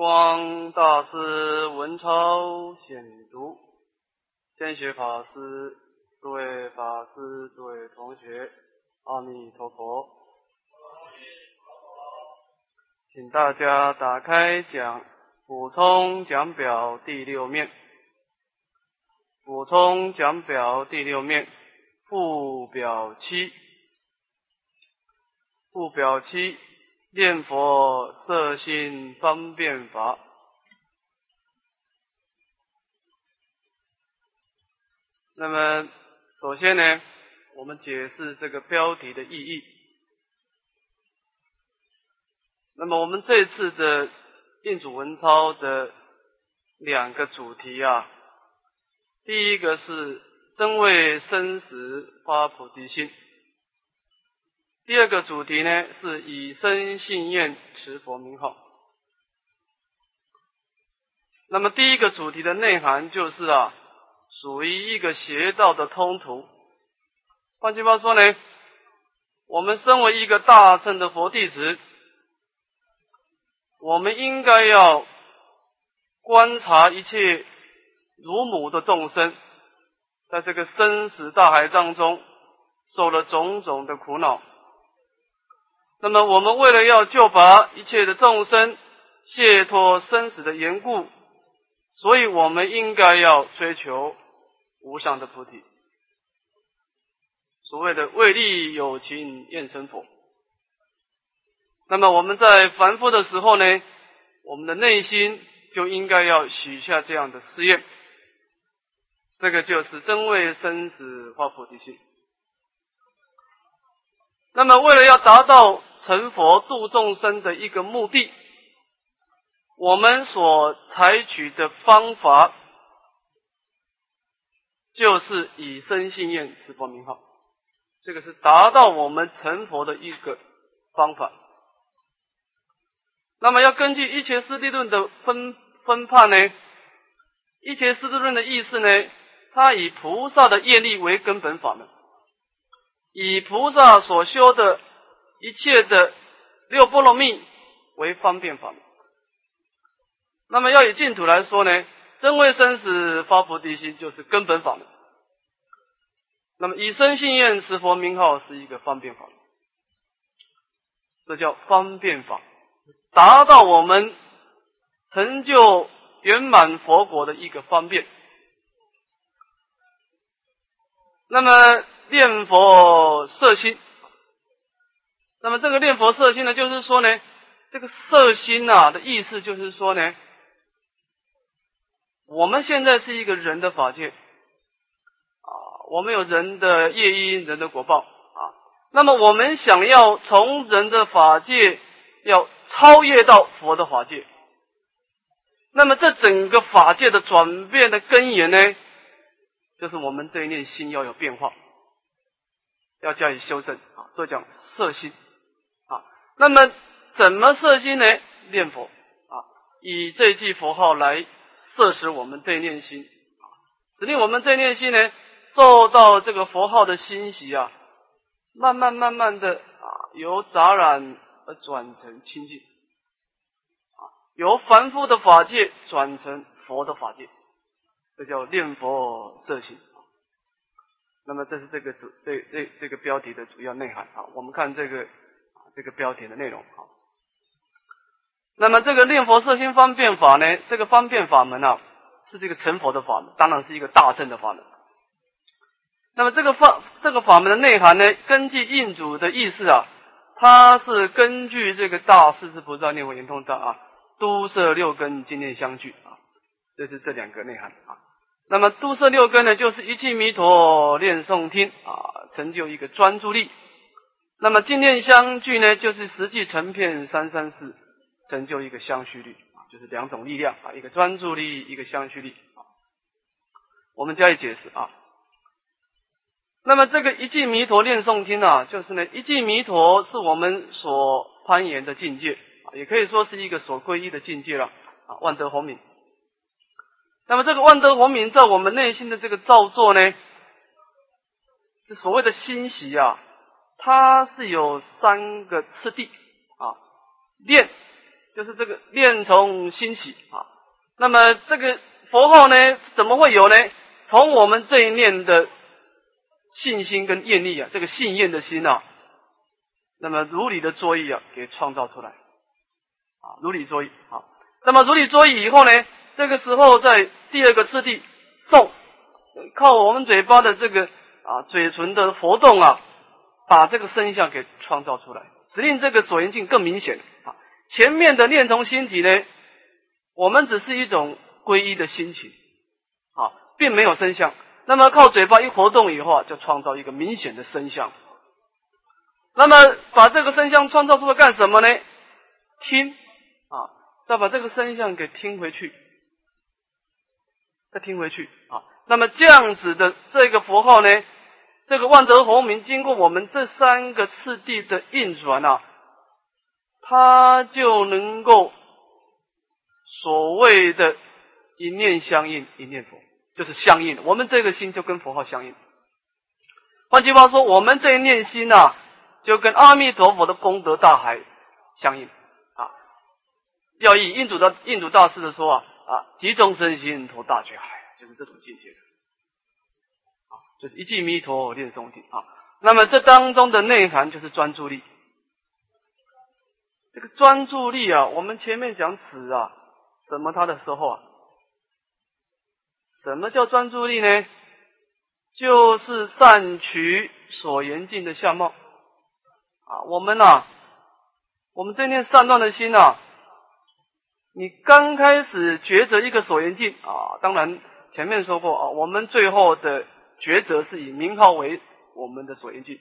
光大师文超显读，先学法师，诸位法师，诸位同学，阿弥陀佛。请大家打开讲补充讲表第六面，补充讲表第六面附表七，附表七。念佛色心方便法。那么，首先呢，我们解释这个标题的意义。那么，我们这次的印主文操的两个主题啊，第一个是真为生死发菩提心。第二个主题呢，是以身信愿持佛名号。那么第一个主题的内涵就是啊，属于一个邪道的通途。换句话说呢，我们身为一个大乘的佛弟子，我们应该要观察一切如母的众生，在这个生死大海当中，受了种种的苦恼。那么，我们为了要救拔一切的众生，解脱生死的缘故，所以我们应该要追求无上的菩提。所谓的为利有情愿成佛。那么我们在凡夫的时候呢，我们的内心就应该要许下这样的誓愿，这个就是真为生死发菩提心。那么，为了要达到成佛度众生的一个目的，我们所采取的方法，就是以身信愿持佛名号，这个是达到我们成佛的一个方法。那么，要根据一切师地论的分分判呢？一切师地论的意思呢？它以菩萨的业力为根本法门，以菩萨所修的。一切的六波罗蜜为方便法门。那么要以净土来说呢，真为生死发菩提心就是根本法门。那么以身信愿持佛名号是一个方便法，这叫方便法，达到我们成就圆满佛国的一个方便。那么念佛摄心。那么这个念佛色心呢，就是说呢，这个色心呐的意思就是说呢，我们现在是一个人的法界啊，我们有人的业因、人的果报啊。那么我们想要从人的法界要超越到佛的法界，那么这整个法界的转变的根源呢，就是我们这一念心要有变化，要加以修正啊，所以讲色心。那么怎么摄心呢？念佛啊，以这句佛号来摄使我们这念心啊，使令我们这念心呢，受到这个佛号的欣喜啊，慢慢慢慢的啊，由杂染而转成清净啊，由凡夫的法界转成佛的法界，这叫念佛摄心。那么这是这个主这这这个标题的主要内涵啊。我们看这个。这个标题的内容好，那么这个念佛摄心方便法呢？这个方便法门啊，是这个成佛的法门，当然是一个大乘的法门。那么这个法这个法门的内涵呢，根据印主的意思啊，它是根据这个大势至菩萨念佛圆通章啊，都摄六根经念相聚啊，这是这两个内涵啊。那么都摄六根呢，就是一句弥陀念诵听啊，成就一个专注力。那么净念相聚呢，就是实际成片三三四，成就一个相续力啊，就是两种力量啊，一个专注力，一个相续力啊。我们加以解释啊。那么这个一句弥陀念诵听啊，就是呢一句弥陀是我们所攀岩的境界啊，也可以说是一个所皈依的境界了啊，万德洪明。那么这个万德洪明在我们内心的这个造作呢，这所谓的欣喜啊。它是有三个次第啊，念、就是这个念从心起啊。那么这个佛号呢，怎么会有呢？从我们这一念的信心跟愿力啊，这个信愿的心啊，那么如理的作意啊，给创造出来啊，如理作意啊。那么如理作意以后呢，这个时候在第二个次第诵，靠我们嘴巴的这个啊嘴唇的活动啊，把这个声相给创造出来，使令这个所缘境更明显啊。前面的念从心体呢，我们只是一种皈依的心情啊，并没有声相。那么靠嘴巴一活动以后啊，就创造一个明显的声相。那么把这个声相创造出来干什么呢？听啊，再把这个声相给听回去，再听回去啊。那么这样子的这个符号呢，这个万德洪明经过我们这三个次第的运转啊。他就能够所谓的“一念相应，一念佛”，就是相应。我们这个心就跟佛号相应。换句话说，我们这一念心呐，就跟阿弥陀佛的功德大海相应啊。要以印度的印度大师的说啊啊，集中身心投大觉海，就是这种境界啊，就是一句弥陀念诵经啊。那么这当中的内涵就是专注力。这个专注力啊，我们前面讲止啊，什么它的时候啊，什么叫专注力呢？就是善取所缘境的相貌啊。我们呐，我们这念善断的心呐，你刚开始抉择一个所缘境啊，当然前面说过啊，我们最后的抉择是以名号为我们的所缘境。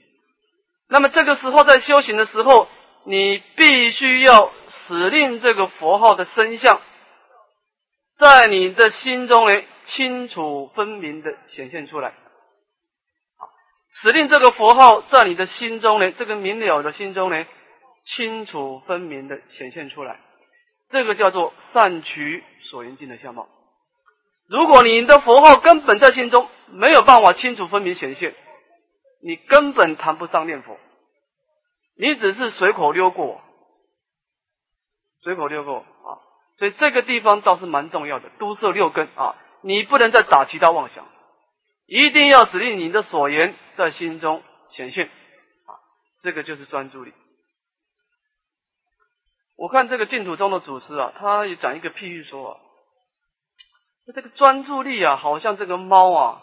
那么这个时候在修行的时候。你必须要使令这个佛号的身相，在你的心中呢清楚分明的显现出来。好使令这个佛号在你的心中呢，这个明了的心中呢，清楚分明的显现出来。这个叫做善取所缘境的相貌。如果你的佛号根本在心中没有办法清楚分明显现，你根本谈不上念佛。你只是随口溜过，随口溜过啊，所以这个地方倒是蛮重要的，都摄六根啊，你不能再打其他妄想，一定要使令你的所言在心中显现啊，这个就是专注力。我看这个净土中的祖师啊，他也讲一个譬喻说啊，这个专注力啊，好像这个猫啊，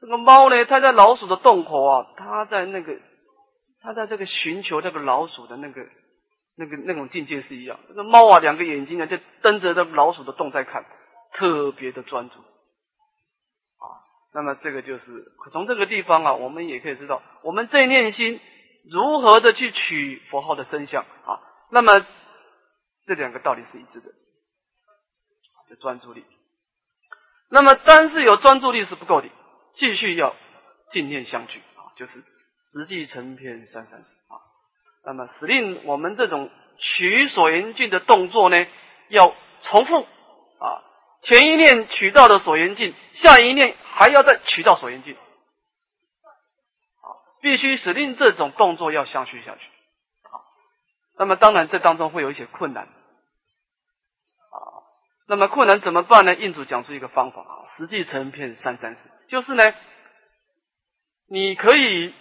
这个猫呢，它在老鼠的洞口啊，它在那个。它在这个寻求这个老鼠的那个、那个、那种境界是一样。这个猫啊，两个眼睛呢，就瞪着这老鼠的洞在看，特别的专注。啊，那么这个就是从这个地方啊，我们也可以知道，我们这念心如何的去取佛号的身相啊。那么这两个道理是一致的，的专注力。那么单是有专注力是不够的，继续要静念相聚啊，就是。实际成片三三四啊，那么使令我们这种取所缘境的动作呢，要重复啊，前一念取到的所缘境，下一念还要再取到所缘境，啊，必须使令这种动作要相续下去啊。那么当然这当中会有一些困难，那么困难怎么办呢？印主讲出一个方法啊，实际成片三三四，就是呢，你可以。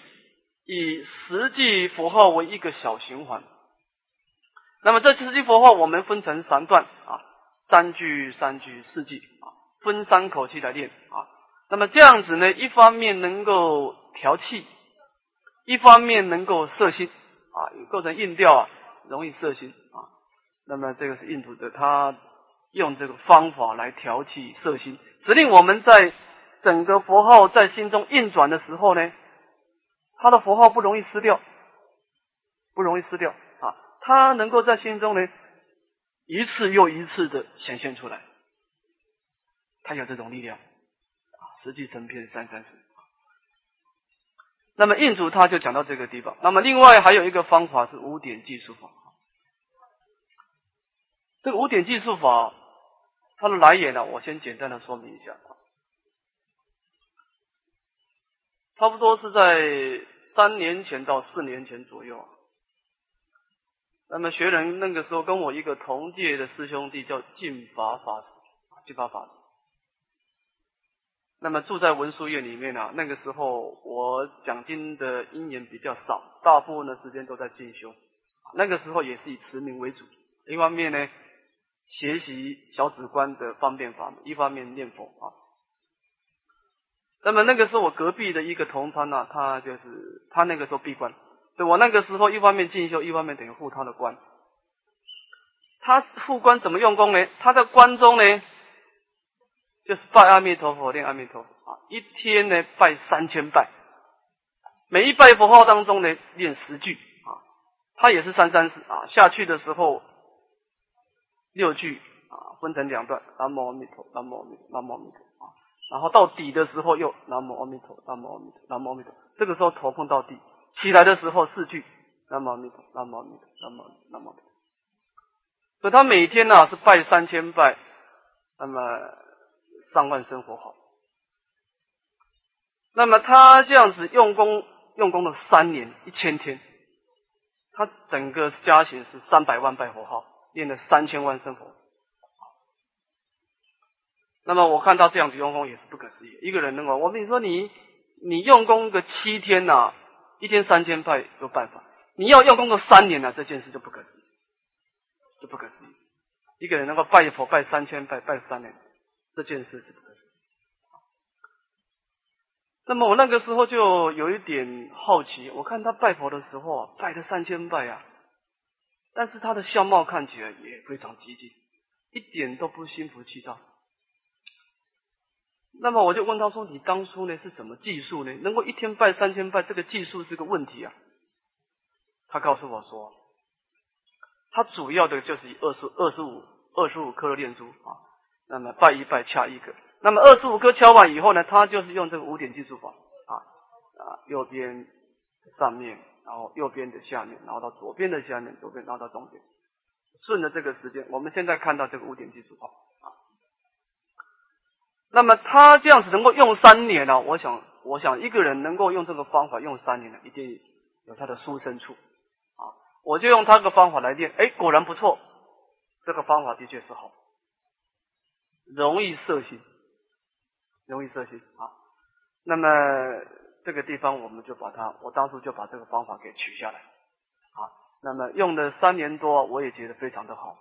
以实际符号为一个小循环，那么这实际符号我们分成三段啊，三句、三句、四句啊，分三口气来练啊。那么这样子呢，一方面能够调气，一方面能够摄心啊，构成印调啊，容易摄心啊。那么这个是印度的，他用这个方法来调气色心，使令我们在整个佛号在心中运转的时候呢。他的符号不容易失掉，不容易失掉啊！他能够在心中呢，一次又一次的显现出来，他有这种力量啊！实际成片三三四。那么印主他就讲到这个地方。那么另外还有一个方法是五点计数法。这个五点计数法，它的来源呢，我先简单的说明一下。差不多是在三年前到四年前左右，那么学人那个时候跟我一个同届的师兄弟叫净法法师，净法法师。那么住在文殊院里面啊，那个时候我讲经的因缘比较少，大部分的时间都在进修。那个时候也是以持名为主，一方面呢学习小止观的方便法门，一方面念佛啊。那么那个时候我隔壁的一个同参呢，他就是他那个时候闭关。对我那个时候，一方面进修，一方面等于护他的关。他护关怎么用功呢？他在关中呢，就是拜阿弥陀佛，念阿弥陀佛啊，一天呢拜三千拜，每一拜佛号当中呢念十句啊。他也是三三四啊，下去的时候六句啊，分成两段，南无阿弥陀，南无阿弥，南无阿弥陀啊。然后到底的时候又南无阿弥陀，南无阿弥陀，南无阿弥陀。这个时候头碰到地。起来的时候四句，南无阿弥陀，南无阿弥陀，南无南无。所以他每天呢是拜三千拜，那么上万声佛号。那么他这样子用功用功了三年一千天，他整个家行是三百万拜佛号，念了三千万声佛。那么我看到这样子用功也是不可思议，一个人能够，我跟你说，你你用功个七天呐。一天三千拜有办法，你要用功个三年呢，这件事就不可思议，就不可思议。一个人能够拜佛拜三千拜拜三年，这件事是不可思议。那么我那个时候就有一点好奇，我看他拜佛的时候啊，拜了三千拜啊，但是他的相貌看起来也非常激进，一点都不心浮气躁。那么我就问他说：“你当初呢是什么技术呢？能够一天拜三千拜，这个技术是个问题啊。”他告诉我说：“他主要的就是以二十二十五二十五颗的念珠啊，那么拜一拜掐一个，那么二十五颗敲完以后呢，他就是用这个五点计数法啊啊，右边上面，然后右边的下面，然后到左边的下面，左边然后到中间，顺着这个时间，我们现在看到这个五点计数法。”那么他这样子能够用三年呢？我想，我想一个人能够用这个方法用三年呢，一定有他的殊胜处啊！我就用他个方法来练，哎，果然不错，这个方法的确是好，容易摄心，容易摄心啊。那么这个地方我们就把它，我当初就把这个方法给取下来啊。那么用了三年多，我也觉得非常的好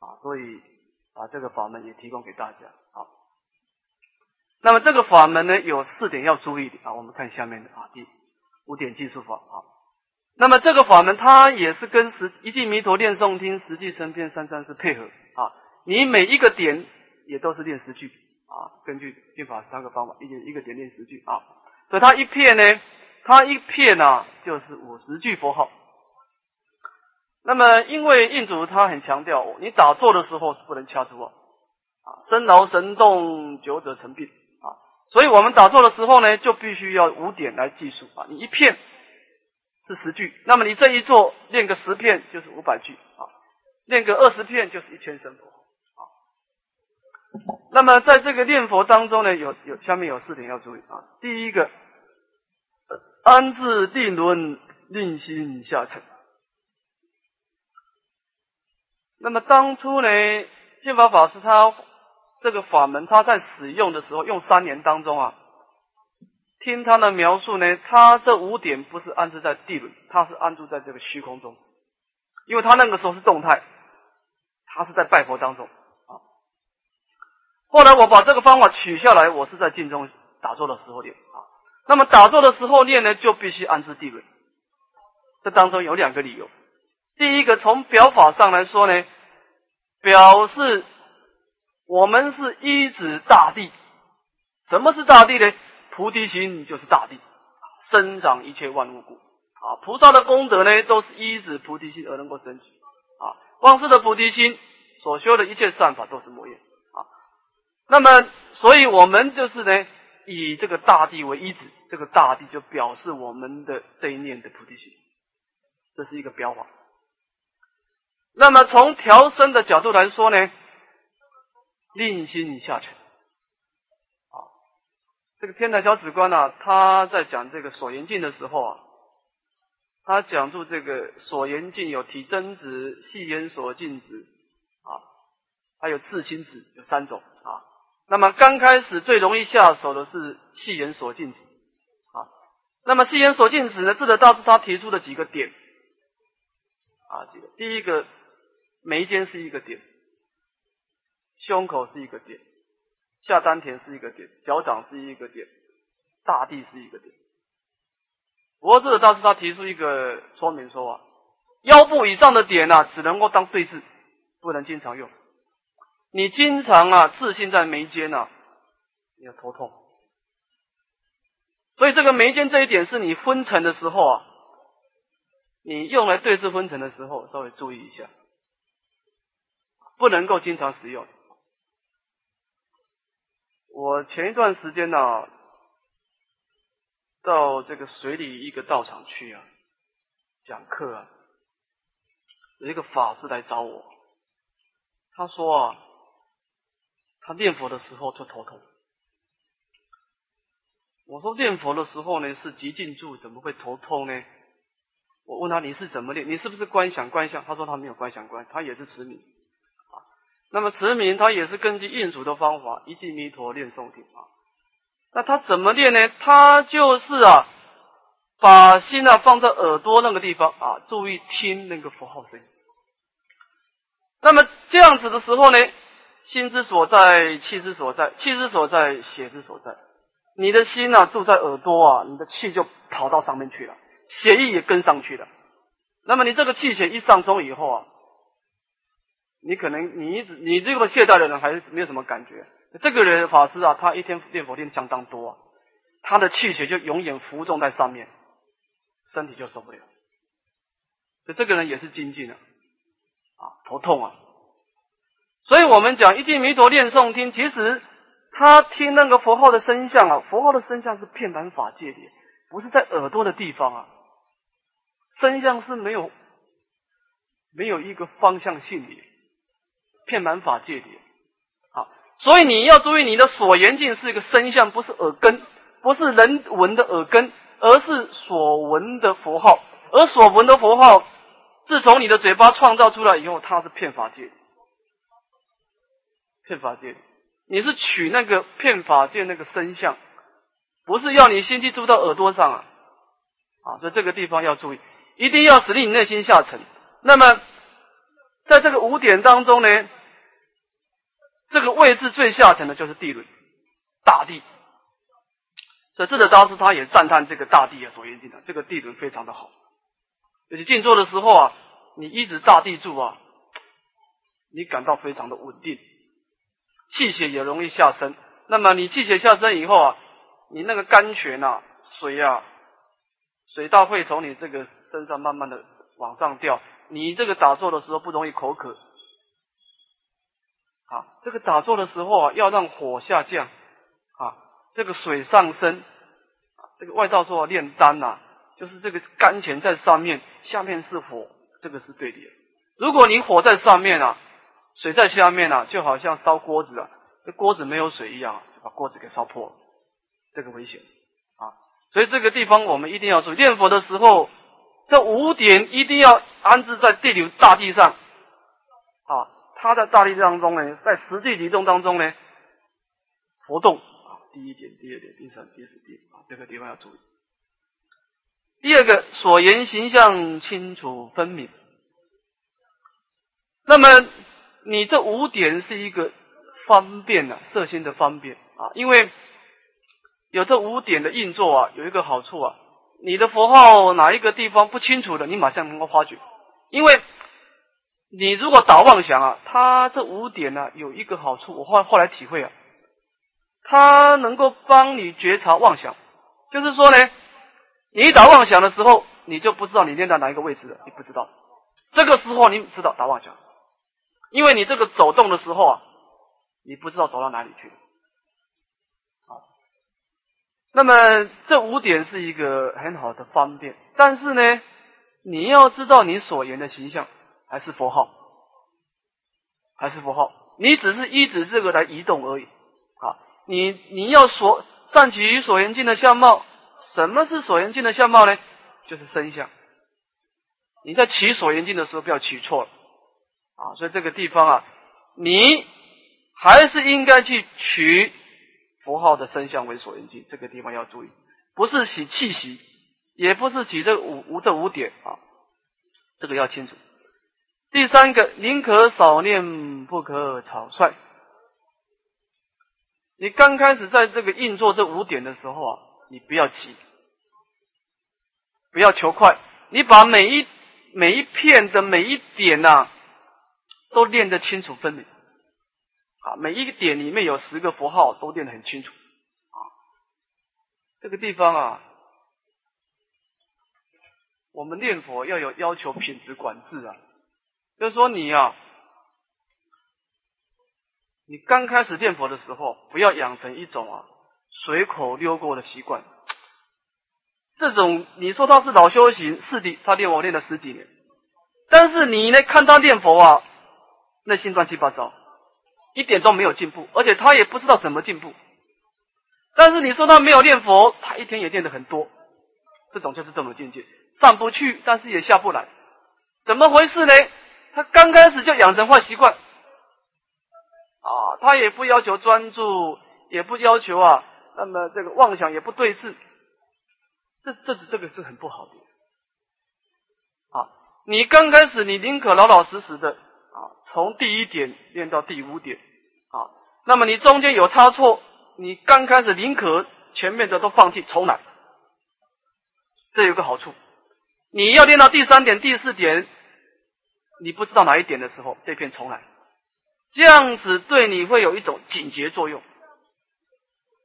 啊，所以把这个法门也提供给大家啊。那么这个法门呢，有四点要注意的啊。我们看下面的啊，第五点计数法啊。那么这个法门它也是跟实一记弥陀念诵听实际成片三三四配合啊。你每一个点也都是练十句啊，根据念法三个方法，一一个点练十句啊。所以它一片呢，它一片呢就是五十句佛号。那么因为印主他很强调，你打坐的时候是不能掐住啊，啊，身劳神动，久者成病啊。所以我们打坐的时候呢，就必须要五点来计数啊。你一片是十句，那么你这一坐练个十片就是五百句啊，练个二十片就是一千声佛啊。那么在这个念佛当中呢，有有下面有四点要注意啊。第一个，安置定轮，令心下沉。那么当初呢，净法法师他。这个法门，他在使用的时候用三年当中啊，听他的描述呢，他这五点不是安置在地轮，他是安住在这个虚空中，因为他那个时候是动态，他是在拜佛当中。后来我把这个方法取下来，我是在静中打坐的时候练啊。那么打坐的时候练呢，就必须安置地位。这当中有两个理由，第一个从表法上来说呢，表示。我们是一指大地，什么是大地呢？菩提心就是大地，生长一切万物故。啊，菩萨的功德呢，都是依止菩提心而能够升起。啊，光是的菩提心所修的一切善法都是魔业。那么，所以我们就是呢，以这个大地为依止，这个大地就表示我们的这一念的菩提心，这是一个标法。那么从调身的角度来说呢？令心下沉，啊，这个天台小止观呢，他在讲这个所缘境的时候啊，他讲述这个所言境有体真子、细言所尽子啊，还有自心子，有三种啊。那么刚开始最容易下手的是细眼所尽子啊。那么细眼所尽子呢，智者大师他提出的几个点啊，几个，第一个眉间是一个点，胸口是一个点，下丹田是一个点，脚掌是一个点，大地是一个点。不过智者大师他提出一个说明说啊，腰部以上的点呢，只能够当对峙，不能经常用。你经常啊自信在眉间啊，你要头痛。所以这个眉间这一点是你昏沉的时候啊，你用来对治昏沉的时候稍微注意一下，不能够经常使用。我前一段时间呢，到这个水里一个道场去啊，讲课啊，有一个法师来找我，他说啊。他念佛的时候就头痛。我说念佛的时候呢是极静住，怎么会头痛呢？我问他你是怎么念？你是不是观想观想？他说他没有观想观，他也是持名啊。那么持名他也是根据印祖的方法，一记弥陀念诵听啊。那他怎么念呢？他就是啊，把心啊放在耳朵那个地方啊，注意听那个佛号声。那么这样子的时候呢？心之所在，气之所在，气之所在，血之所在。你的心啊，住在耳朵啊，你的气就跑到上面去了，血液也跟上去了。那么你这个气血一上冲以后啊，你可能你一直你这个懈怠的人还是没有什么感觉。这个人法师啊，他一天念佛念相当多，啊，他的气血就永远浮重在上面，身体就受不了。所以这个人也是精进的啊，头痛啊。所以我们讲一句弥陀念诵听，其实他听那个佛号的声相啊，佛号的声相是片满法界的，不是在耳朵的地方啊。声相是没有没有一个方向性的，片满法界的。好，所以你要注意，你的所言境是一个声相，不是耳根，不是人闻的耳根，而是所闻的佛号。而所闻的佛号，自从你的嘴巴创造出来以后，它是骗法界。骗法界，你是取那个骗法界那个身相，不是要你心机住到耳朵上啊！啊，所以这个地方要注意，一定要使令你内心下沉。那么，在这个五点当中呢，这个位置最下沉的就是地轮，大地。所以智者大师他也赞叹这个大地啊，所言经的这个地轮非常的好。而且静坐的时候啊，你一直大地住啊，你感到非常的稳定。气血也容易下身，那么你气血下身以后啊，你那个肝泉呐，水啊，水道会从你这个身上慢慢的往上掉，你这个打坐的时候不容易口渴。啊，这个打坐的时候啊，要让火下降，啊，这个水上升，这个外道说炼丹呐，就是这个肝泉在上面，下面是火，这个是对的。如果你火在上面啊。水在下面呢，就好像烧锅子啊，这锅子没有水一样，就把锅子给烧破了，这个危险啊！所以这个地方我们一定要注意，念佛的时候，这五点一定要安置在地流大地上啊。它在大地当中呢，在实际移动当中呢，活动啊。第一点、第二点、第三、第四点啊，这个地方要注意。第二个，所言形象清楚分明，那么。你这五点是一个方便啊，色心的方便啊，因为有这五点的运作啊，有一个好处啊，你的佛号哪一个地方不清楚的，你马上能够发觉。因为你如果打妄想啊，它这五点呢有一个好处，我后后来体会啊，它能够帮你觉察妄想，就是说呢，你一打妄想的时候，你就不知道你念在哪一个位置了，你不知道，这个时候你知道打妄想。因为你这个走动的时候啊，你不知道走到哪里去，啊，那么这五点是一个很好的方便，但是呢，你要知道你所言的形象还是佛号，还是佛号，你只是依止这个来移动而已，啊，你你要所善取所言境的相貌，什么是所言境的相貌呢？就是身相，你在取所缘境的时候不要取错了。啊。所以这个地方啊，你还是应该去取符号的身相为所缘境，这个地方要注意，不是取气息，也不是取这五五这五点啊，这个要清楚。第三个，宁可少念，不可草率。你刚开始在这个运作这五点的时候啊，你不要急，不要求快，你把每一每一片的每一点呐，都练得清楚分明啊。每一个点里面有十个符号，都练得很清楚啊。这个地方啊，我们念佛要有要求品质管制啊，就是说你啊。你刚开始念佛的时候，不要养成一种啊随口溜过的习惯。这种你说他是老修行，是的，他念佛念了十几年，但是你呢看他念佛啊，内心乱七八糟，一点都没有进步，而且他也不知道怎么进步。但是你说他没有念佛，他一天也念的很多，这种就是这种境界，上不去，但是也下不来，怎么回事呢？他刚开始就养成坏习惯。啊，他也不要求专注，也不要求啊，那么这个妄想也不对峙，这这是这个是很不好的。啊，你刚开始你宁可老老实实的啊，从第一点练到第五点啊，那么你中间有差错，你刚开始宁可前面的都放弃重来，这有个好处，你要练到第三点、第四点，你不知道哪一点的时候，这片重来。这样子对你会有一种警觉作用，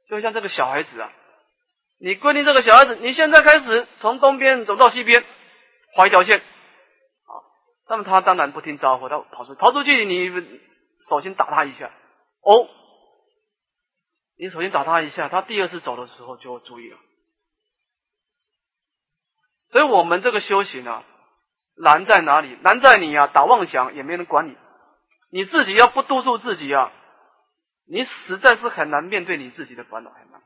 就像这个小孩子啊，你规定这个小孩子，你现在开始从东边走到西边，画一条线，那么他当然不听招呼，他跑出跑出去，你首先打他一下，哦，你首先打他一下，他第二次走的时候就注意了。所以我们这个修行啊，难在哪里？难在你啊，打妄想也没人管你。你自己要不督促自己啊，你实在是很难面对你自己的烦恼，很难，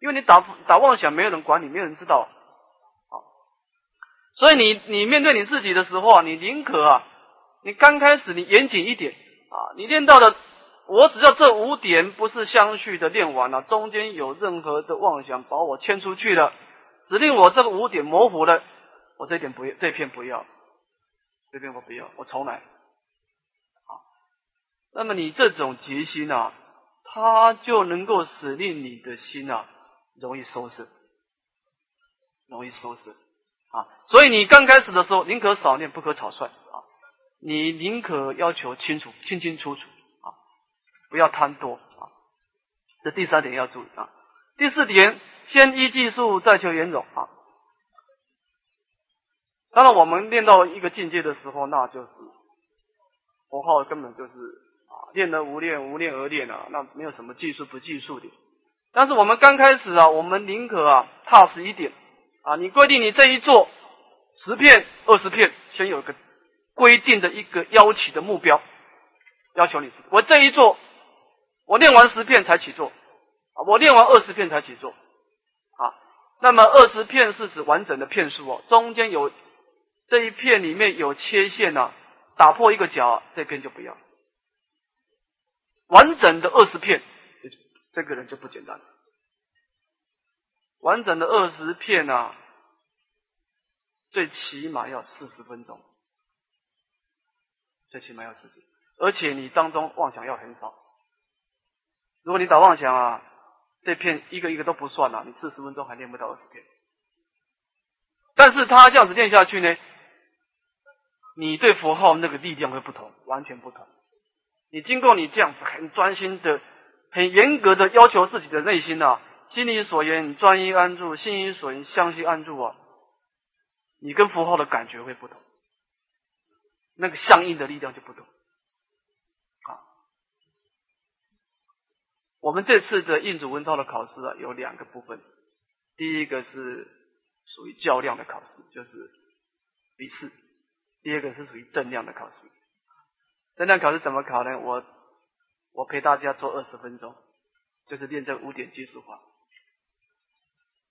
因为你打打妄想，没有人管你，没有人知道，所以你你面对你自己的时候啊，你宁可啊，你刚开始你严谨一点啊，你练到的，我只要这五点不是相续的练完了，中间有任何的妄想把我牵出去了，指令我这个五点模糊了，我这点不要，这片不要，这片我不要，我重来。好那么你这种决心啊，它就能够使令你的心啊容易收拾，容易收拾啊。所以你刚开始的时候，宁可少念，不可草率啊。你宁可要求清楚、清清楚楚啊，不要贪多啊。这第三点要注意啊。第四点，先依技术，再求圆融啊。当然，我们练到一个境界的时候，那就是佛号根本就是啊。练而无练，无练而练啊，那没有什么技术不技术的。但是我们刚开始啊，我们宁可啊踏实一点啊。你规定你这一做十片、二十片，先有个规定的一个要求的目标，要求你我这一做，我练完十片才起做啊，我练完二十片才起做啊。那么二十片是指完整的片数哦，中间有这一片里面有切线呐，打破一个角，这片就不要。完整的二十片，这个人就不简单。完整的二十片啊，最起码要四十分钟，最起码要四十，而且你当中妄想要很少。如果你打妄想啊，这片一个一个都不算了，你四十分钟还练不到二十片。但是他这样子练下去呢，你对佛号那个力量会不同，完全不同。你经过你这样子很专心的、很严格的要求自己的内心呐，心里所言专一安住，心里所言相信安住啊，你跟符号的感觉会不同，那个相应的力量就不同。啊，我们这次的印主文套的考试啊，有两个部分，第一个是属于较量的考试，就是笔试；第二个是属于正量的考试。正量考试怎么考呢？我我陪大家做二十分钟，就是练这五点技术法。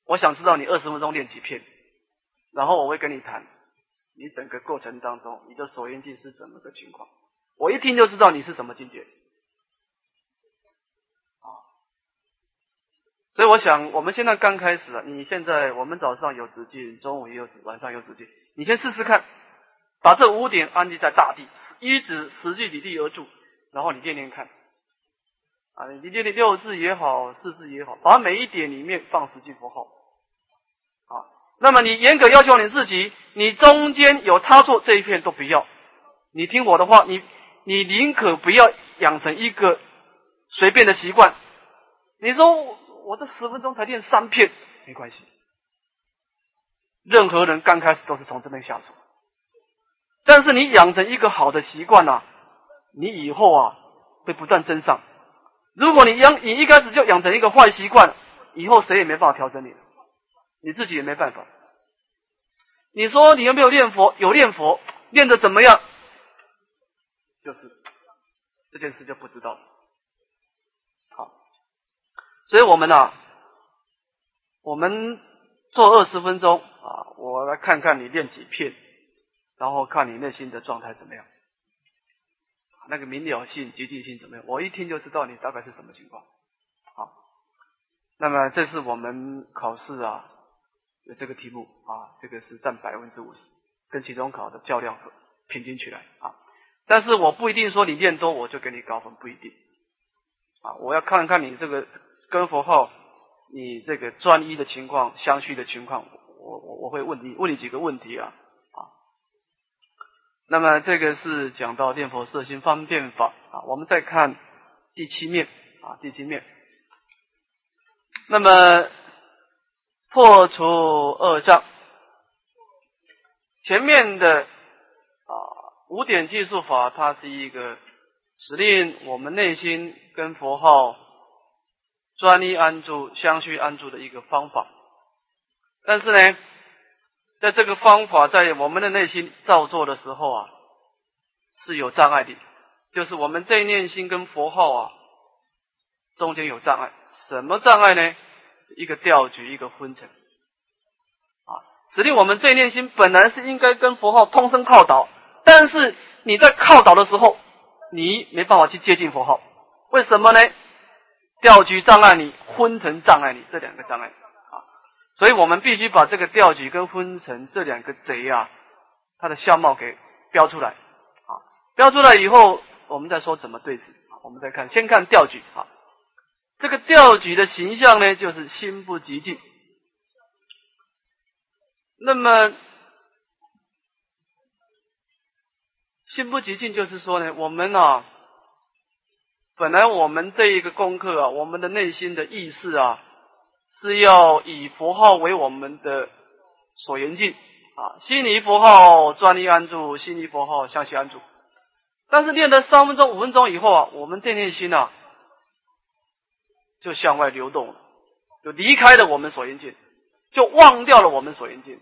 我想知道你二十分钟练几片，然后我会跟你谈，你整个过程当中，你的所缘境是怎么个情况？我一听就知道你是什么境界。啊，所以我想，我们现在刚开始啊，你现在我们早上有直境，中午也有，晚上有直境，你先试试看，把这五点安立在大地，一指实际离地而住，然后你念念看。啊，你念念六字也好，四字也好，把每一点里面放十句符号。啊，那么你严格要求你自己，你中间有差错这一片都不要。你听我的话，你你宁可不要养成一个随便的习惯。你说我这十分钟才练三片，没关系。任何人刚开始都是从这边下手，但是你养成一个好的习惯呐，你以后啊会不断增上。如果你养，你一开始就养成一个坏习惯，以后谁也没办法调整你，你自己也没办法。你说你有没有念佛？有念佛，练的怎么样？就是这件事就不知道了。好，所以我们呢，我们做二十分钟啊，我来看看你练几片，然后看你内心的状态怎么样。那个明了性、接近性怎么样？我一听就知道你大概是什么情况。好，那么这是我们考试啊这个题目啊，这个是占百分之五十，跟期中考的较量平均起来啊。但是我不一定说你练多我就给你高分，不一定啊。我要看看你这个跟佛号，你这个专一的情况、相续的情况，我我我会问你问你几个问题啊。那么这个是讲到念佛摄心方便法啊，我们再看第七面啊，第七面。那么破除恶障，前面的啊五点计数法，它是一个指令我们内心跟佛号专一安住、相续安住的一个方法。但是呢？在这个方法在我们的内心造作的时候啊，是有障碍的，就是我们这念心跟佛号啊中间有障碍。什么障碍呢？一个调举，一个昏沉啊。指定我们这念心本来是应该跟佛号通声靠倒，但是你在靠倒的时候，你没办法去接近佛号，为什么呢？调举障碍你，昏沉障碍你，这两个障碍啊。所以我们必须把这个调举跟昏沉这两个贼啊，他的相貌给标出来啊，标出来以后，我们再说怎么对峙。我们再看，先看调举啊，这个调举的形象呢，就是心不极静。那么心不极静，就是说呢，我们啊，本来我们这一个功课啊，我们的内心的意识啊。是要以佛号为我们的所缘境啊，心离佛号专一安住，心离佛号向西安住。但是练了三分钟、五分钟以后啊，我们这念心啊，就向外流动了，就离开了我们所缘境，就忘掉了我们所缘境，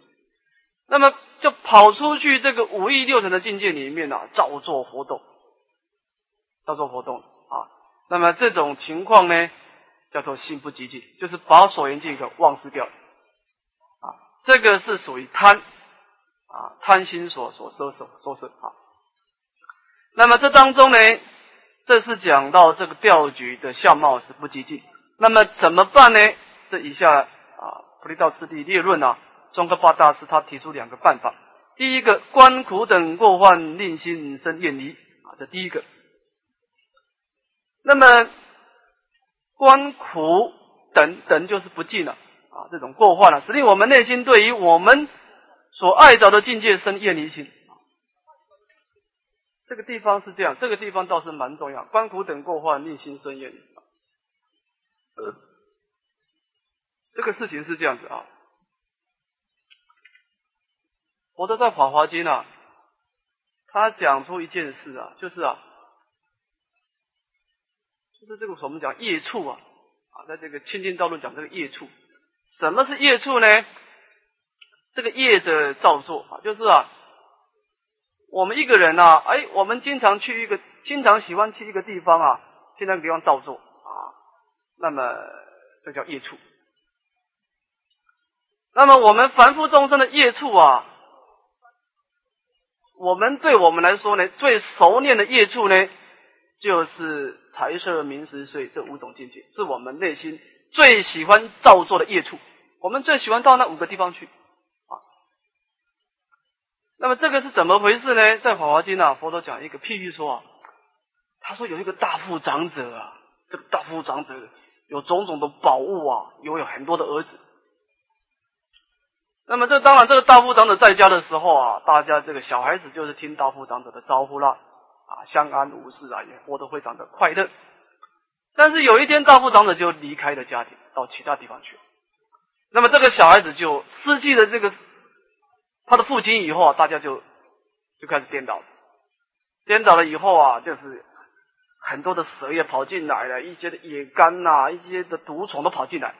那么就跑出去这个五欲六尘的境界里面啊，照做活动，照做活动啊。那么这种情况呢？叫做心不寂静，就是把所缘境给忘失掉啊，这个是属于贪啊，贪心所所收受收摄啊。那么这当中呢，这是讲到这个调举的相貌是不寂静，那么怎么办呢？这以下啊，普利道次第列论啊，中科巴大师他提出两个办法。第一个，观苦等过患，令心生厌离啊，这第一个。那么。观苦等等就是不净了啊，这种过患了，使令我们内心对于我们所爱着的境界生厌离心。这个地方是这样，这个地方倒是蛮重要。观苦等过患，令心生厌离。呃，这个事情是这样子啊。我都在《法华经》啊，他讲出一件事啊，就是啊。就是这个我们讲业处啊，啊，在这个《清净道论》讲这个业处，什么是业处呢？这个业者造作啊，就是啊，我们一个人啊，哎，我们经常去一个，经常喜欢去一个地方啊，去那个地方造作，那么这叫业处。那么我们凡夫众生的业处啊，我们对我们来说呢，最熟练的业处呢，就是财色名食睡这五种境界，是我们内心最喜欢造作的业处。我们最喜欢到那五个地方去啊。那么这个是怎么回事呢？在《法华经》啊，佛陀讲一个譬喻说啊，他说有一个大富长者啊，这个大富长者有种种的宝物啊，拥有很多的儿子。那么这当然，这个大富长者在家的时候啊，大家这个小孩子就是听大富长者的招呼啦，啊，相安无事啊，也活得非常的快乐。但是有一天，大富长者就离开了家庭，到其他地方去了。那么这个小孩子就失去了这个他的父亲以后啊，大家就就开始颠倒，颠倒了以后啊，就是很多的蛇也跑进来了，一些的野干呐，一些的毒虫都跑进来。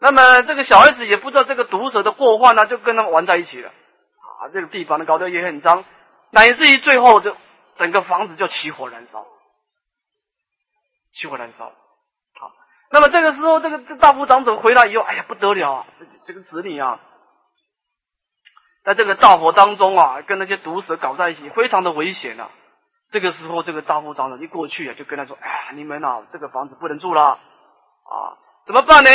那么这个小孩子也不知道这个毒蛇的过患呢，就跟他们玩在一起了啊！这个地方呢搞得也很脏，乃至于最后就整个房子就起火燃烧，起火燃烧。好，那么这个时候，这个这大部长者回来以后，哎呀不得了啊！这这个子女啊，在这个大火当中啊，跟那些毒蛇搞在一起，非常的危险啊！这个时候，这个大部长者一过去啊，就跟他说：“哎，你们啊，这个房子不能住了啊，怎么办呢？”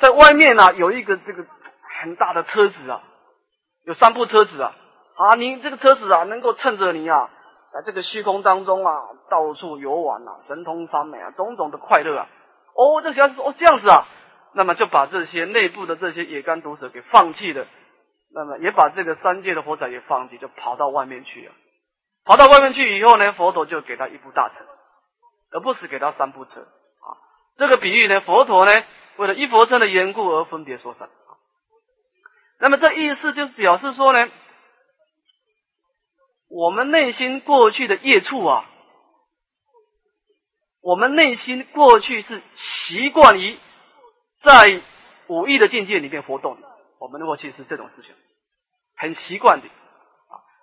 在外面呢，有一个这个很大的车子啊，有三部车子啊，啊，你这个车子啊，能够趁着你啊，在这个虚空当中啊，到处游玩啊，神通三昧啊，种种的快乐啊。哦，这小子哦这样子啊，那么就把这些内部的这些野干毒蛇给放弃了，那么也把这个三界的火仔也放弃，就跑到外面去了。跑到外面去以后呢，佛陀就给他一部大车，而不是给他三部车啊。这个比喻呢，佛陀呢。为了一佛身的缘故而分别说三，那么这意思就是表示说呢，我们内心过去的业处啊，我们内心过去是习惯于在五欲的境界里面活动的，我们的过去是这种事情，很习惯的，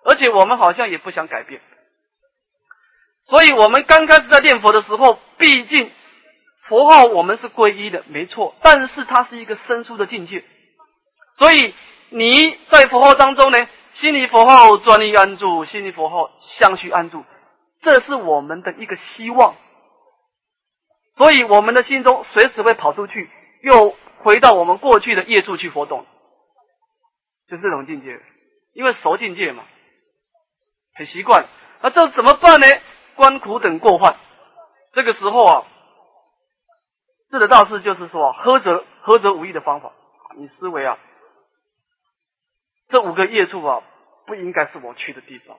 而且我们好像也不想改变，所以我们刚开始在念佛的时候，毕竟。佛号我们是皈依的，没错，但是它是一个生疏的境界，所以你在佛号当中呢，心里佛号专一安住，心里佛号相续安住，这是我们的一个希望，所以我们的心中随时会跑出去，又回到我们过去的业处去活动，就这种境界，因为熟境界嘛，很习惯，那这怎么办呢？观苦等过患，这个时候啊。智的大事就是说，喝则喝则无益的方法。你思维啊，这五个业处啊，不应该是我去的地方。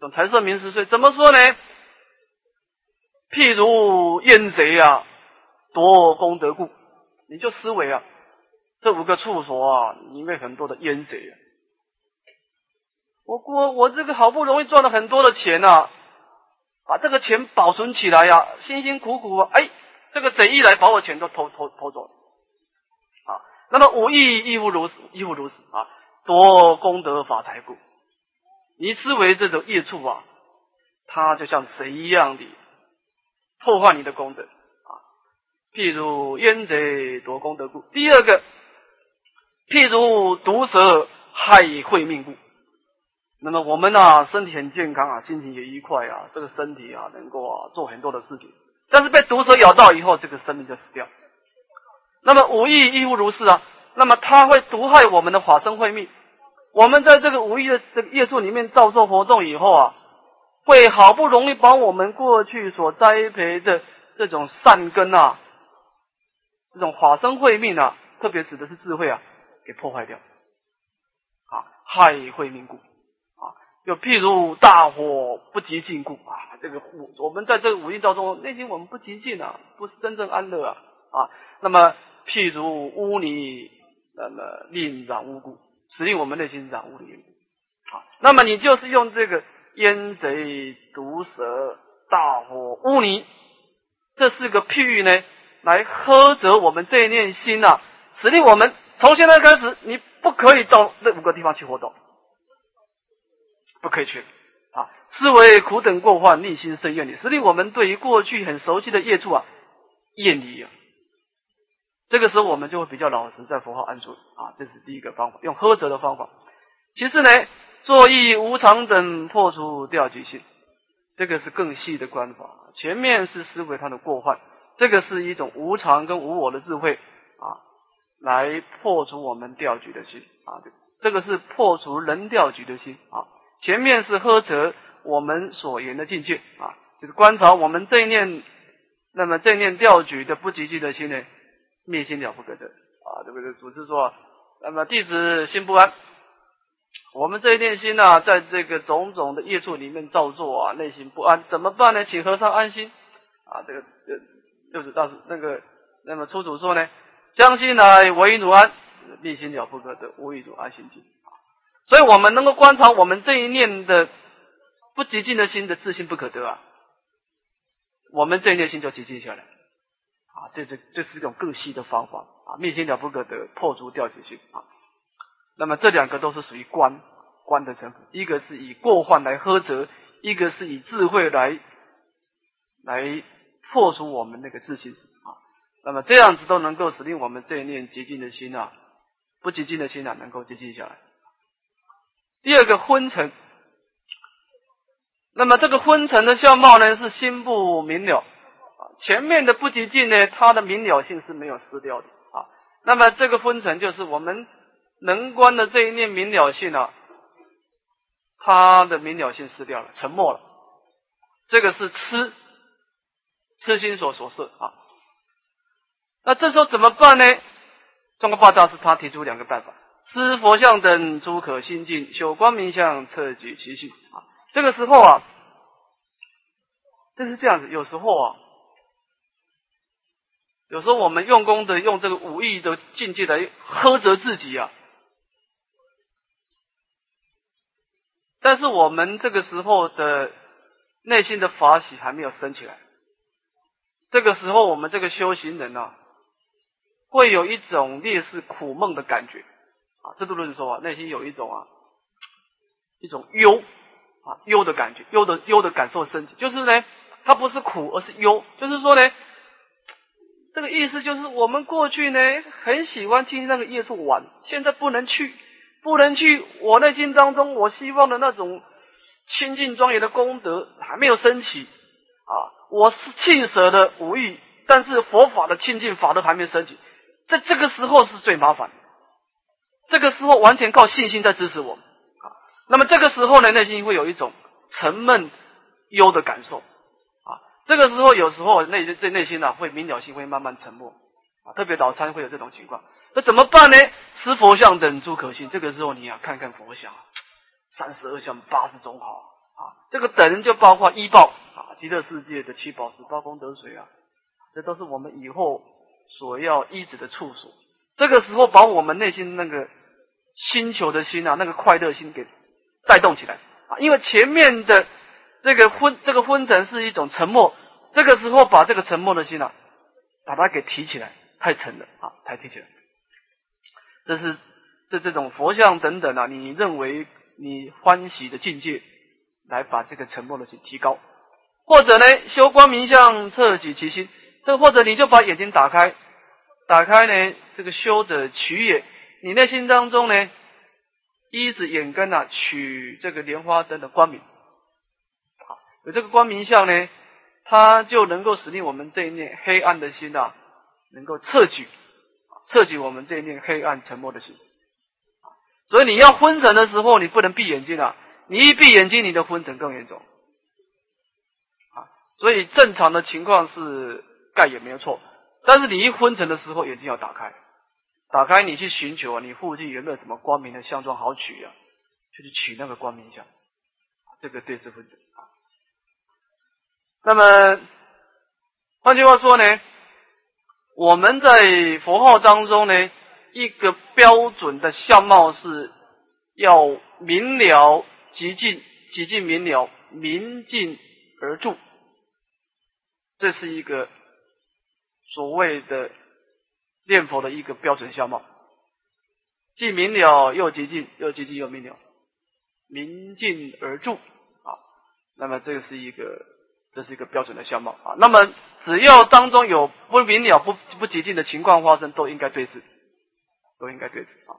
懂财色名食睡怎么说呢？譬如燕贼啊，夺功德故，你就思维啊，这五个处所啊，里面很多的烟贼啊。我我我这个好不容易赚了很多的钱呐，把这个钱保存起来呀，辛辛苦苦啊，哎。这个贼一来，把我钱都偷偷偷走了啊！那么无义亦复如此，亦复如此啊！多功德法财故，你思维这种业处啊，它就像贼一样的破坏你的功德啊！譬如冤贼夺功德故。第二个，譬如毒蛇害慧命故。那么我们呢，身体很健康啊，心情也愉快啊，这个身体啊，能够啊做很多的事情。但是被毒蛇咬到以后，这个生命就死掉。那么五欲亦复如是啊。那么它会毒害我们的法身慧命。我们在这个五欲的这个业处里面造作活动以后啊，会好不容易把我们过去所栽培的这种善根啊，这种法身慧命啊，特别指的是智慧啊，给破坏掉。啊，害慧命故。就譬如大火不极尽故啊，这个火，我们在这个五蕴当中，内心我们不极尽啊，不是真正安乐啊啊。那么譬如污泥，那么令染污故，使令我们内心染污的。好，那么你就是用这个烟贼、毒蛇、大火、污泥这四个譬喻呢，来呵责我们这一念心呐，使令我们从现在开始，你不可以到那五个地方去活动。不可以去啊！思维苦等过患，内心生怨离，使令我们对于过去很熟悉的业处啊厌离啊。这个时候我们就会比较老实，在佛号安住啊。这是第一个方法，用呵责的方法。其次呢，作意无常等破除掉举性，这个是更细的观法。前面是思维它的过患，这个是一种无常跟无我的智慧啊，来破除我们掉举的心啊。这个是破除人掉举的心啊。前面是呵责我们所言的境界啊，就是观察我们这念，那么这念调举的不积极的心呢，灭心了不可得啊，对不对？祖师说，那么弟子心不安。我们这一念心呐，在这个种种的业处里面造作啊，内心不安，怎么办呢？请和尚安心啊！这个这就是大师那个，那么出主说呢，将心来为汝安，立心了不可得，无以汝安心境。所以我们能够观察我们这一念的不极静的心的自信不可得啊，我们这一念心就极静下来啊。这这这是一种更细的方法啊，灭心了不可得，破除掉极心啊。那么这两个都是属于观观的成分，一个是以过患来呵责，一个是以智慧来来破除我们那个自信啊。那么这样子都能够使令我们这一念洁净的心啊，不洁净的心啊，能够洁净下来。第二个昏沉，那么这个昏沉的相貌呢，是心不明了啊。前面的不洁净呢，它的明了性是没有失掉的啊。那么这个昏沉就是我们。能观的这一念明了性啊，它的明了性失掉了，沉默了。这个是痴痴心所所设啊。那这时候怎么办呢？中国八大师他提出两个办法：思佛像等诸可心境，修光明相彻举其性啊。这个时候啊，就是这样子。有时候啊，有时候我们用功的用这个武艺的境界来呵责自己啊。但是我们这个时候的内心的法喜还没有升起来，这个时候我们这个修行人啊，会有一种烈士苦闷的感觉啊。这都论说啊，内心有一种啊，一种忧啊忧的感觉，忧的忧的感受升起，就是呢，它不是苦，而是忧，就是说呢，这个意思就是我们过去呢很喜欢去那个夜处玩，现在不能去。不能去，我内心当中，我希望的那种清净庄严的功德还没有升起啊！我是弃舍的无欲，但是佛法的清净法都还没升起，在这个时候是最麻烦。这个时候完全靠信心在支持我们啊。那么这个时候呢，内心会有一种沉闷忧的感受啊。这个时候有时候内这内心呢会明了心会慢慢沉默啊，特别早餐会有这种情况。那怎么办呢？吃佛像等诸可信，这个时候你要看看佛像，三十二相八十种好啊。这个等就包括医报啊，极乐世界的七宝十八功德水啊，这都是我们以后所要医治的处所。这个时候把我们内心那个星球的心啊，那个快乐心给带动起来啊。因为前面的这个昏这个昏沉是一种沉默，这个时候把这个沉默的心啊，把它给提起来，太沉了啊，太提起来。这是这这种佛像等等啊，你认为你欢喜的境界，来把这个沉默的心提高，或者呢修光明相彻己其心，这或者你就把眼睛打开，打开呢这个修者取也，你内心当中呢依着眼根啊取这个莲花灯的光明，好有这个光明相呢，它就能够使令我们这一念黑暗的心啊能够彻举。彻底我们这一念黑暗沉默的心，所以你要昏沉的时候，你不能闭眼睛啊！你一闭眼睛，你的昏沉更严重啊！所以正常的情况是盖也没有错，但是你一昏沉的时候，眼睛要打开，打开你去寻求啊，你附近有没有什么光明的相状好取啊？就去取那个光明相，这个对治昏沉啊。那么换句话说呢？我们在佛号当中呢，一个标准的相貌是要明了、极尽、极尽明了、明尽而住，这是一个所谓的念佛的一个标准相貌，既明了又极尽，又极尽又明了，明尽而住啊。那么这个是一个。这是一个标准的相貌啊。那么只要当中有不明了、不不洁净的情况发生，都应该对峙，都应该对峙啊。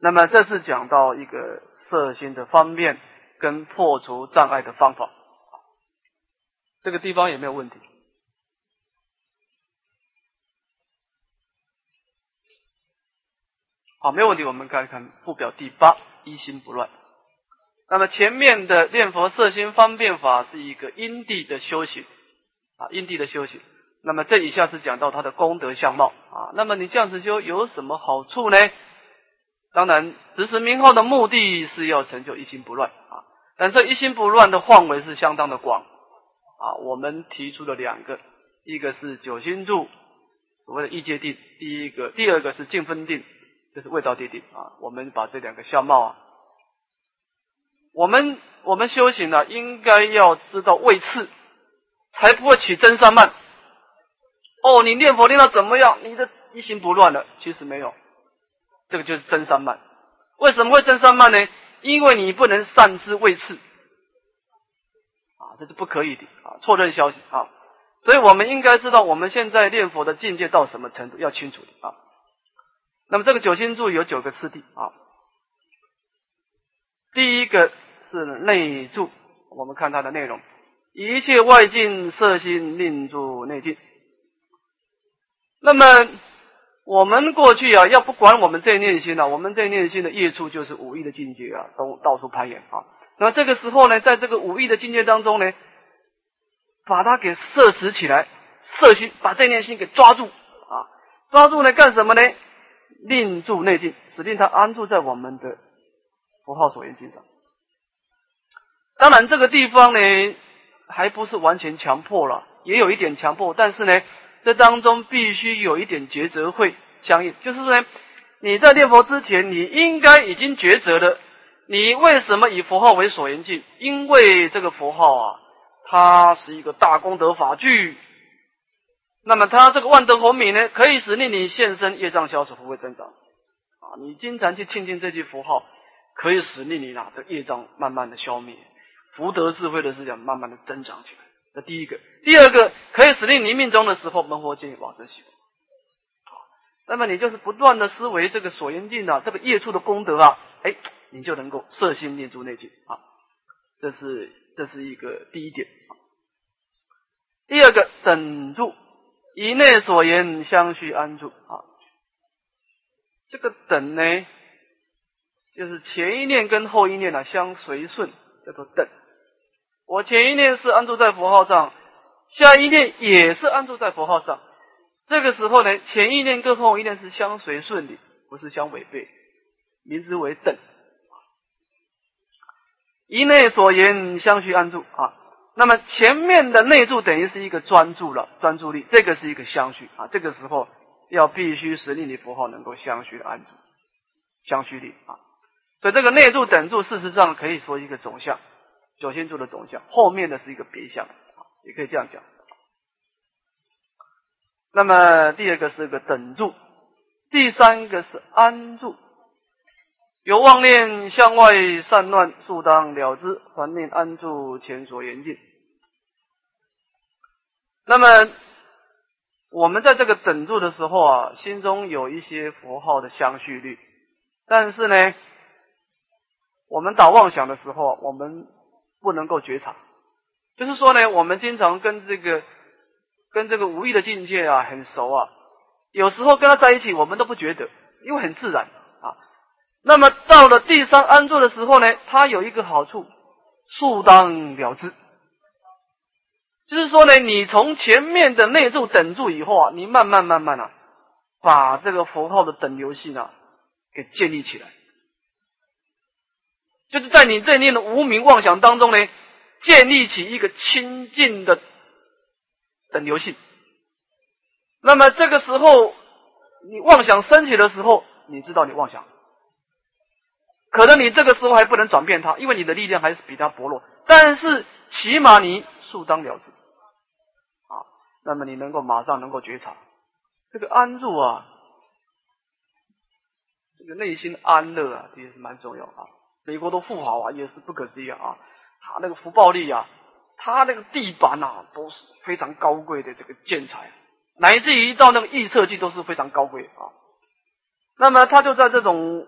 那么这是讲到一个色心的方便跟破除障碍的方法。这个地方有没有问题？好，没有问题。我们看看附表第八，一心不乱。那么前面的念佛色心方便法是一个因地的修行啊，因地的修行。那么这以下是讲到他的功德相貌啊。那么你这样子修有什么好处呢？当然，执持名号的目的是要成就一心不乱啊。但这一心不乱的范围是相当的广啊。我们提出了两个，一个是九心住，所谓的一界定；第一个，第二个是净分定。就是味道地定啊，我们把这两个相貌啊，我们我们修行呢，应该要知道位次，才不会起真善慢。哦，你念佛念到怎么样，你的一心不乱了？其实没有，这个就是真善慢。为什么会真善慢呢？因为你不能善知位次啊，这是不可以的啊，错认消息啊。所以我们应该知道我们现在念佛的境界到什么程度，要清楚的啊。那么这个九心柱有九个次第啊，第一个是内柱，我们看它的内容，一切外境色心令住内境。那么我们过去啊，要不管我们这念心啊，我们这念心的业处就是五欲的境界啊，都到处攀岩啊。那这个时候呢，在这个五欲的境界当中呢，把它给摄持起来，摄心，把这念心给抓住啊，抓住呢干什么呢？令住内境，指令他安住在我们的符号所缘境上。当然，这个地方呢，还不是完全强迫了，也有一点强迫。但是呢，这当中必须有一点抉择会相应。就是说呢，你在念佛之前，你应该已经抉择了。你为什么以佛号为所缘境？因为这个佛号啊，它是一个大功德法具。那么他这个万德红米呢，可以使令你现身业障消除，福慧增长啊！你经常去听听这句符号，可以使令你哪的业障慢慢的消灭，福德智慧的思想慢慢的增长起来。这第一个，第二个可以使令你命中的时候门佛见往生喜好，那么你就是不断的思维这个所缘境啊，这个业处的功德啊，哎，你就能够摄心念住内境啊。这是这是一个第一点。第二个等住。以内所言相续安住啊，这个等呢，就是前一念跟后一念呢相随顺，叫做等。我前一念是安住在佛号上，下一念也是安住在佛号上。这个时候呢，前一念跟后一念是相随顺的，不是相违背，名之为等。以内所言相续安住啊。那么前面的内住等于是一个专注了，专注力，这个是一个相续啊。这个时候要必须使令你符号能够相续的安住，相续力啊。所以这个内住等住，事实上可以说一个总相，九心住的总相，后面的是一个别相，也可以这样讲。那么第二个是个等住，第三个是安住。有妄念向外散乱，速当了之，凡念安住前所言尽。那么我们在这个等住的时候啊，心中有一些佛号的相续率，但是呢，我们打妄想的时候，我们不能够觉察。就是说呢，我们经常跟这个跟这个无意的境界啊很熟啊，有时候跟他在一起，我们都不觉得，因为很自然啊。那么到了第三安住的时候呢，它有一个好处，速当了之。就是说呢，你从前面的内住等住以后啊，你慢慢慢慢啊，把这个佛号的等流性啊给建立起来，就是在你这念的无名妄想当中呢，建立起一个清净的等流性。那么这个时候，你妄想升起的时候，你知道你妄想。可能你这个时候还不能转变它，因为你的力量还是比它薄弱。但是起码你速当了之，那么你能够马上能够觉察这个安住啊，这个内心安乐啊，这也是蛮重要啊。美国的富豪啊，也是不可思议啊，他那个福报力啊，他那个地板呐都是非常高贵的这个建材，乃至于到那个预测器都是非常高贵啊。那么他就在这种。